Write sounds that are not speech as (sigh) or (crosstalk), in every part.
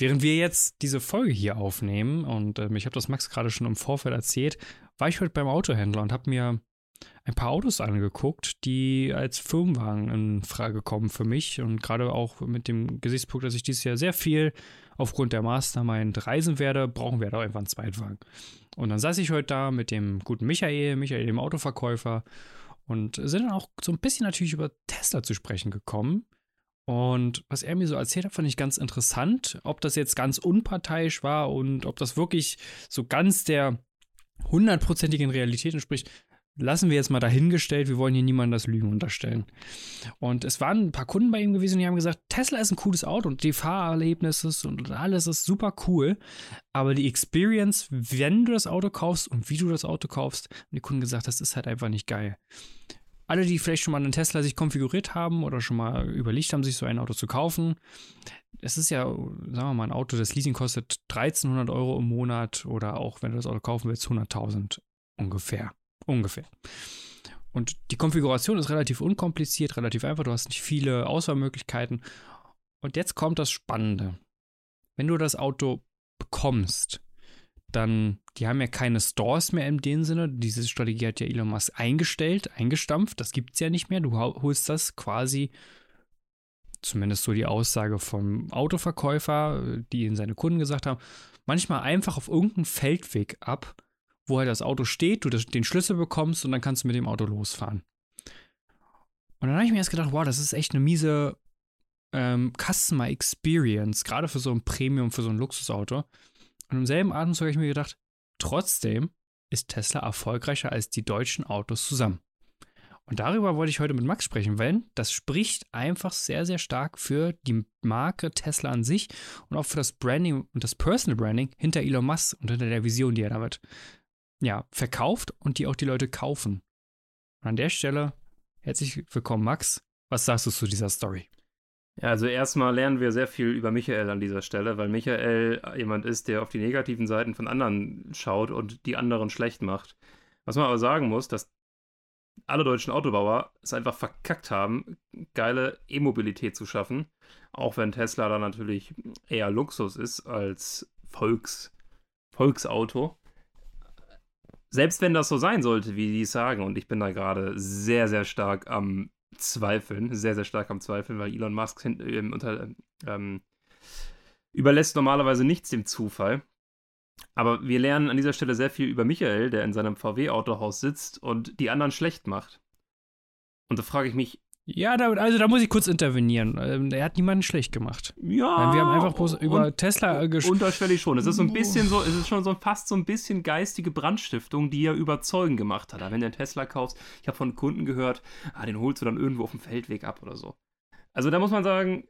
während wir jetzt diese Folge hier aufnehmen, und äh, ich habe das Max gerade schon im Vorfeld erzählt, war ich heute beim Autohändler und habe mir ein paar Autos angeguckt, die als Firmenwagen in Frage kommen für mich. Und gerade auch mit dem Gesichtspunkt, dass ich dieses Jahr sehr viel aufgrund der Mastermind reisen werde, brauchen wir da einfach einen Zweitwagen. Und dann saß ich heute da mit dem guten Michael, Michael, dem Autoverkäufer, und sind dann auch so ein bisschen natürlich über Tesla zu sprechen gekommen. Und was er mir so erzählt hat, fand ich ganz interessant. Ob das jetzt ganz unparteiisch war und ob das wirklich so ganz der hundertprozentigen Realität entspricht, lassen wir jetzt mal dahingestellt. Wir wollen hier niemandem das Lügen unterstellen. Und es waren ein paar Kunden bei ihm gewesen, die haben gesagt, Tesla ist ein cooles Auto und die Fahrerlebnisse und alles ist super cool. Aber die Experience, wenn du das Auto kaufst und wie du das Auto kaufst, haben die Kunden gesagt, das ist halt einfach nicht geil alle, die vielleicht schon mal einen Tesla sich konfiguriert haben oder schon mal überlegt haben, sich so ein Auto zu kaufen, es ist ja, sagen wir mal, ein Auto, das Leasing kostet 1300 Euro im Monat oder auch, wenn du das Auto kaufen willst, 100.000 ungefähr. Ungefähr. Und die Konfiguration ist relativ unkompliziert, relativ einfach. Du hast nicht viele Auswahlmöglichkeiten. Und jetzt kommt das Spannende. Wenn du das Auto bekommst, dann, die haben ja keine Stores mehr in dem Sinne. Diese Strategie hat ja Elon Musk eingestellt, eingestampft. Das gibt es ja nicht mehr. Du holst das quasi, zumindest so die Aussage vom Autoverkäufer, die in seine Kunden gesagt haben, manchmal einfach auf irgendeinem Feldweg ab, wo halt das Auto steht, du den Schlüssel bekommst und dann kannst du mit dem Auto losfahren. Und dann habe ich mir erst gedacht, wow, das ist echt eine miese ähm, Customer Experience, gerade für so ein Premium, für so ein Luxusauto. Und im selben Atemzug habe ich mir gedacht, trotzdem ist Tesla erfolgreicher als die deutschen Autos zusammen. Und darüber wollte ich heute mit Max sprechen, weil das spricht einfach sehr, sehr stark für die Marke Tesla an sich und auch für das Branding und das Personal Branding hinter Elon Musk und hinter der Vision, die er damit ja, verkauft und die auch die Leute kaufen. Und an der Stelle herzlich willkommen, Max. Was sagst du zu dieser Story? Ja, also erstmal lernen wir sehr viel über Michael an dieser Stelle, weil Michael jemand ist, der auf die negativen Seiten von anderen schaut und die anderen schlecht macht. Was man aber sagen muss, dass alle deutschen Autobauer es einfach verkackt haben, geile E-Mobilität zu schaffen. Auch wenn Tesla da natürlich eher Luxus ist als Volks, Volksauto. Selbst wenn das so sein sollte, wie die sagen, und ich bin da gerade sehr, sehr stark am zweifeln, sehr, sehr stark am Zweifeln, weil Elon Musk ähm, unter, ähm, überlässt normalerweise nichts dem Zufall. Aber wir lernen an dieser Stelle sehr viel über Michael, der in seinem VW-Autohaus sitzt und die anderen schlecht macht. Und da frage ich mich, ja, da, also da muss ich kurz intervenieren. Ähm, er hat niemanden schlecht gemacht. Ja. Wir haben einfach bloß über und, Tesla gesprochen. Unterschwellig schon. Es ist so ein bisschen so, es ist schon so fast so ein bisschen geistige Brandstiftung, die er überzeugend gemacht hat. wenn du einen Tesla kaufst, ich habe von Kunden gehört, ah, den holst du dann irgendwo auf dem Feldweg ab oder so. Also da muss man sagen,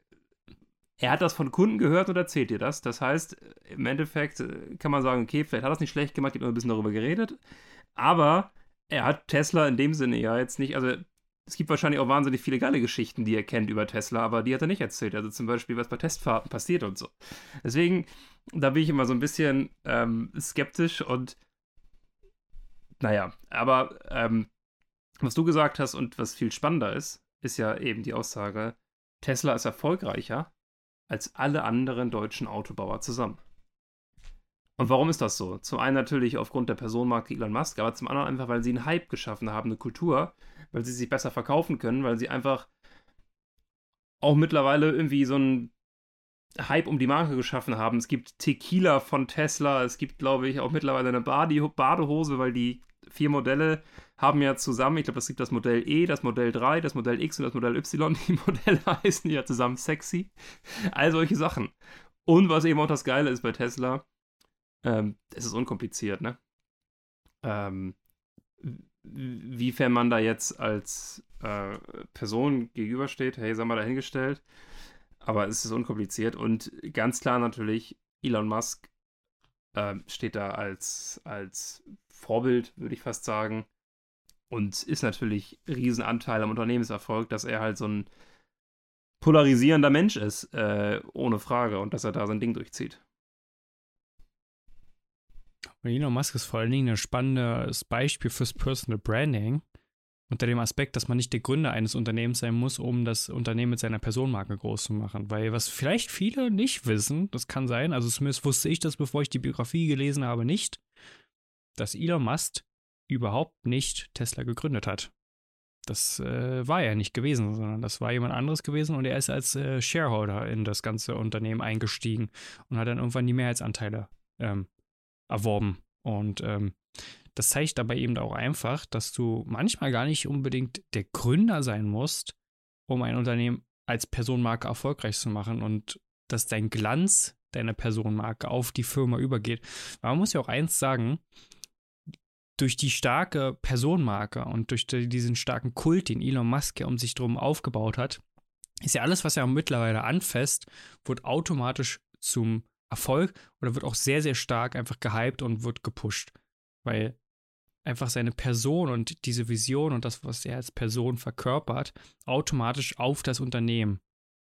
er hat das von Kunden gehört und erzählt dir das. Das heißt, im Endeffekt äh, kann man sagen, okay, vielleicht hat er es nicht schlecht gemacht, ich habe nur ein bisschen darüber geredet. Aber er hat Tesla in dem Sinne ja jetzt nicht, also es gibt wahrscheinlich auch wahnsinnig viele geile Geschichten, die er kennt über Tesla, aber die hat er nicht erzählt. Also zum Beispiel, was bei Testfahrten passiert und so. Deswegen, da bin ich immer so ein bisschen ähm, skeptisch und naja, aber ähm, was du gesagt hast und was viel spannender ist, ist ja eben die Aussage, Tesla ist erfolgreicher als alle anderen deutschen Autobauer zusammen. Und warum ist das so? Zum einen natürlich aufgrund der Personenmarke Elon Musk, aber zum anderen einfach, weil sie einen Hype geschaffen haben, eine Kultur, weil sie sich besser verkaufen können, weil sie einfach auch mittlerweile irgendwie so einen Hype um die Marke geschaffen haben. Es gibt Tequila von Tesla, es gibt, glaube ich, auch mittlerweile eine Bade Badehose, weil die vier Modelle haben ja zusammen, ich glaube, es gibt das Modell E, das Modell 3, das Modell X und das Modell Y. (laughs) Die Modelle heißen ja zusammen sexy. All solche Sachen. Und was eben auch das Geile ist bei Tesla, ähm, es ist unkompliziert, ne? Ähm, wiefern man da jetzt als äh, Person gegenübersteht, hey, sei mal dahingestellt. Aber es ist unkompliziert und ganz klar natürlich, Elon Musk äh, steht da als, als Vorbild, würde ich fast sagen. Und ist natürlich Riesenanteil am Unternehmenserfolg, dass er halt so ein polarisierender Mensch ist, äh, ohne Frage, und dass er da sein Ding durchzieht. Und Elon Musk ist vor allen Dingen ein spannendes Beispiel fürs Personal Branding. Unter dem Aspekt, dass man nicht der Gründer eines Unternehmens sein muss, um das Unternehmen mit seiner Personenmarke groß zu machen. Weil was vielleicht viele nicht wissen, das kann sein, also zumindest wusste ich das, bevor ich die Biografie gelesen habe, nicht, dass Elon Musk überhaupt nicht Tesla gegründet hat. Das äh, war er nicht gewesen, sondern das war jemand anderes gewesen und er ist als äh, Shareholder in das ganze Unternehmen eingestiegen und hat dann irgendwann die Mehrheitsanteile ähm, erworben. Und ähm, das zeigt dabei eben auch einfach, dass du manchmal gar nicht unbedingt der Gründer sein musst, um ein Unternehmen als Personenmarke erfolgreich zu machen und dass dein Glanz deiner Personenmarke auf die Firma übergeht. Man muss ja auch eins sagen, durch die starke Personenmarke und durch diesen starken Kult, den Elon Musk ja um sich drum aufgebaut hat, ist ja alles, was er mittlerweile anfasst, wird automatisch zum Erfolg oder wird auch sehr, sehr stark einfach gehypt und wird gepusht. Weil einfach seine Person und diese Vision und das, was er als Person verkörpert, automatisch auf das Unternehmen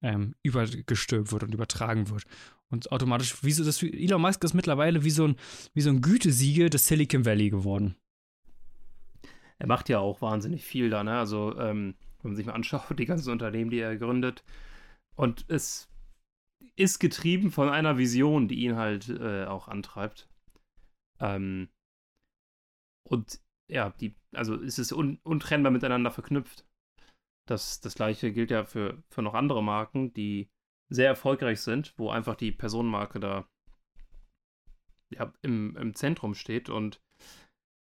ähm, übergestülpt wird und übertragen wird. Und automatisch, wie so das, Elon Musk ist mittlerweile wie so ein, wie so ein Gütesiegel des Silicon Valley geworden. Er macht ja auch wahnsinnig viel da, ne? Also, ähm, wenn man sich mal anschaut, die ganzen Unternehmen, die er gründet. Und es ist getrieben von einer Vision, die ihn halt äh, auch antreibt. Ähm, und ja, die, also es ist un untrennbar miteinander verknüpft. Das, das gleiche gilt ja für, für noch andere Marken, die sehr erfolgreich sind, wo einfach die Personenmarke da ja, im, im Zentrum steht. Und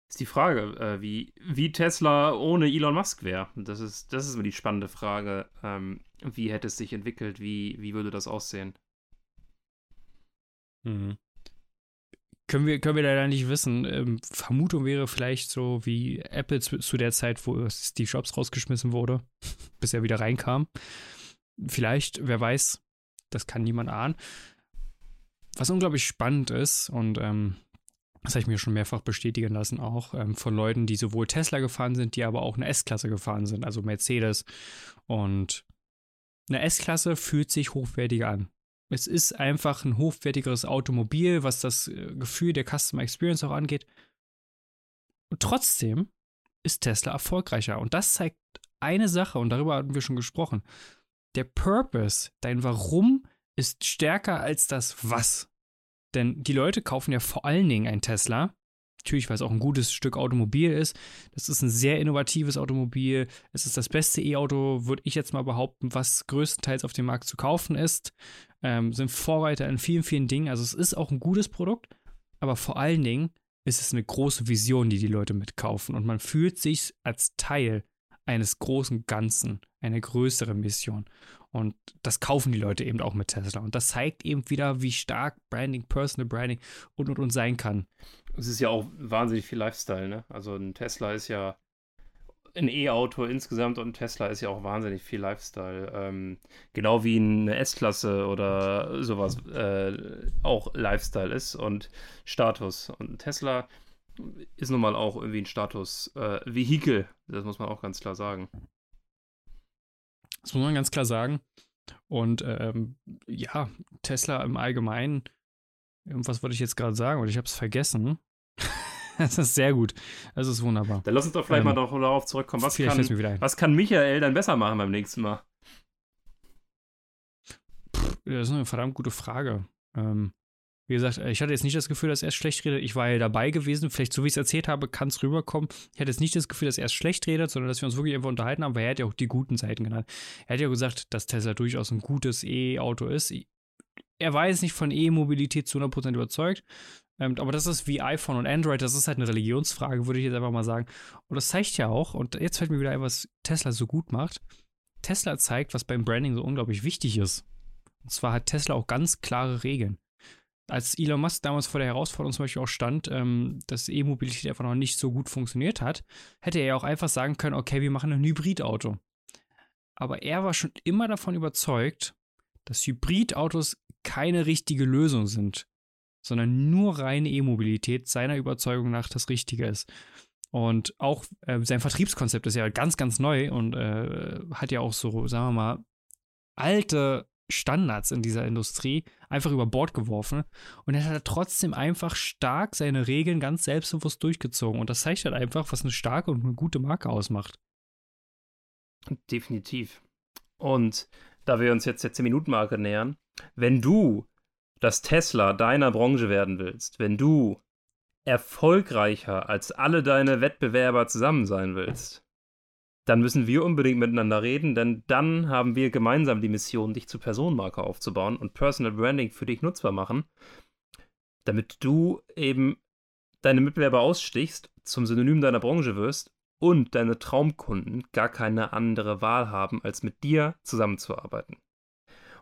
ist die Frage, äh, wie, wie Tesla ohne Elon Musk wäre. Das ist, das ist immer die spannende Frage. Ähm, wie hätte es sich entwickelt? Wie, wie würde das aussehen? Mhm. Können wir, können wir leider nicht wissen. Ähm, Vermutung wäre vielleicht so wie Apple zu, zu der Zeit, wo Steve Jobs rausgeschmissen wurde, (laughs) bis er wieder reinkam. Vielleicht, wer weiß, das kann niemand ahnen. Was unglaublich spannend ist und ähm, das habe ich mir schon mehrfach bestätigen lassen, auch ähm, von Leuten, die sowohl Tesla gefahren sind, die aber auch eine S-Klasse gefahren sind, also Mercedes. Und eine S-Klasse fühlt sich hochwertiger an. Es ist einfach ein hochwertigeres Automobil, was das äh, Gefühl der Customer Experience auch angeht. Und trotzdem ist Tesla erfolgreicher. Und das zeigt eine Sache, und darüber hatten wir schon gesprochen. Der Purpose, dein Warum, ist stärker als das Was. Denn die Leute kaufen ja vor allen Dingen ein Tesla. Natürlich, weil es auch ein gutes Stück Automobil ist. Das ist ein sehr innovatives Automobil. Es ist das beste E-Auto, würde ich jetzt mal behaupten, was größtenteils auf dem Markt zu kaufen ist ähm, sind Vorreiter in vielen, vielen Dingen. Also es ist auch ein gutes Produkt, aber vor allen Dingen ist es eine große Vision, die die Leute mitkaufen und man fühlt sich als Teil eines großen Ganzen, eine größere Mission. Und das kaufen die Leute eben auch mit Tesla. Und das zeigt eben wieder, wie stark Branding, Personal Branding und und und sein kann. Es ist ja auch wahnsinnig viel Lifestyle, ne? Also ein Tesla ist ja ein E-Auto insgesamt und ein Tesla ist ja auch wahnsinnig viel Lifestyle. Ähm, genau wie eine S-Klasse oder sowas äh, auch Lifestyle ist und Status. Und ein Tesla ist nun mal auch irgendwie ein Status-Vehikel. Äh, das muss man auch ganz klar sagen. Das muss man ganz klar sagen. Und ähm, ja, Tesla im Allgemeinen, was wollte ich jetzt gerade sagen? Und ich habe es vergessen. (laughs) Das ist sehr gut. Das ist wunderbar. Dann lass uns doch vielleicht ähm, mal darauf zurückkommen. Was kann, was kann Michael dann besser machen beim nächsten Mal? das ist eine verdammt gute Frage. Ähm, wie gesagt, ich hatte jetzt nicht das Gefühl, dass er schlecht redet. Ich war ja dabei gewesen. Vielleicht, so wie ich es erzählt habe, kann es rüberkommen. Ich hatte jetzt nicht das Gefühl, dass er schlecht redet, sondern dass wir uns wirklich einfach unterhalten haben, weil er hat ja auch die guten Seiten genannt. Er hat ja gesagt, dass Tesla durchaus ein gutes E-Auto ist. Er war jetzt nicht von E-Mobilität zu 100% überzeugt, ähm, aber das ist wie iPhone und Android, das ist halt eine Religionsfrage, würde ich jetzt einfach mal sagen. Und das zeigt ja auch, und jetzt fällt mir wieder ein, was Tesla so gut macht. Tesla zeigt, was beim Branding so unglaublich wichtig ist. Und zwar hat Tesla auch ganz klare Regeln. Als Elon Musk damals vor der Herausforderung zum Beispiel auch stand, ähm, dass E-Mobilität einfach noch nicht so gut funktioniert hat, hätte er ja auch einfach sagen können, okay, wir machen ein Hybridauto. Aber er war schon immer davon überzeugt, dass Hybridautos keine richtige Lösung sind sondern nur reine E-Mobilität seiner Überzeugung nach das Richtige ist. Und auch äh, sein Vertriebskonzept ist ja ganz, ganz neu und äh, hat ja auch so, sagen wir mal, alte Standards in dieser Industrie einfach über Bord geworfen. Und er hat trotzdem einfach stark seine Regeln ganz selbstbewusst durchgezogen. Und das zeigt halt einfach, was eine starke und eine gute Marke ausmacht. Definitiv. Und da wir uns jetzt der 10-Minuten-Marke nähern, wenn du das Tesla deiner Branche werden willst, wenn du erfolgreicher als alle deine Wettbewerber zusammen sein willst, dann müssen wir unbedingt miteinander reden, denn dann haben wir gemeinsam die Mission, dich zur Personenmarke aufzubauen und Personal Branding für dich nutzbar machen, damit du eben deine Mitbewerber ausstichst, zum Synonym deiner Branche wirst und deine Traumkunden gar keine andere Wahl haben, als mit dir zusammenzuarbeiten.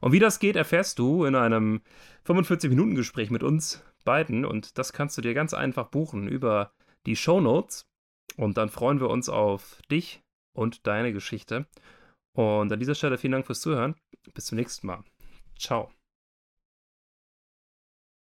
Und wie das geht, erfährst du in einem 45-Minuten-Gespräch mit uns beiden und das kannst du dir ganz einfach buchen über die Show Notes und dann freuen wir uns auf dich und deine Geschichte. Und an dieser Stelle vielen Dank fürs Zuhören. Bis zum nächsten Mal. Ciao.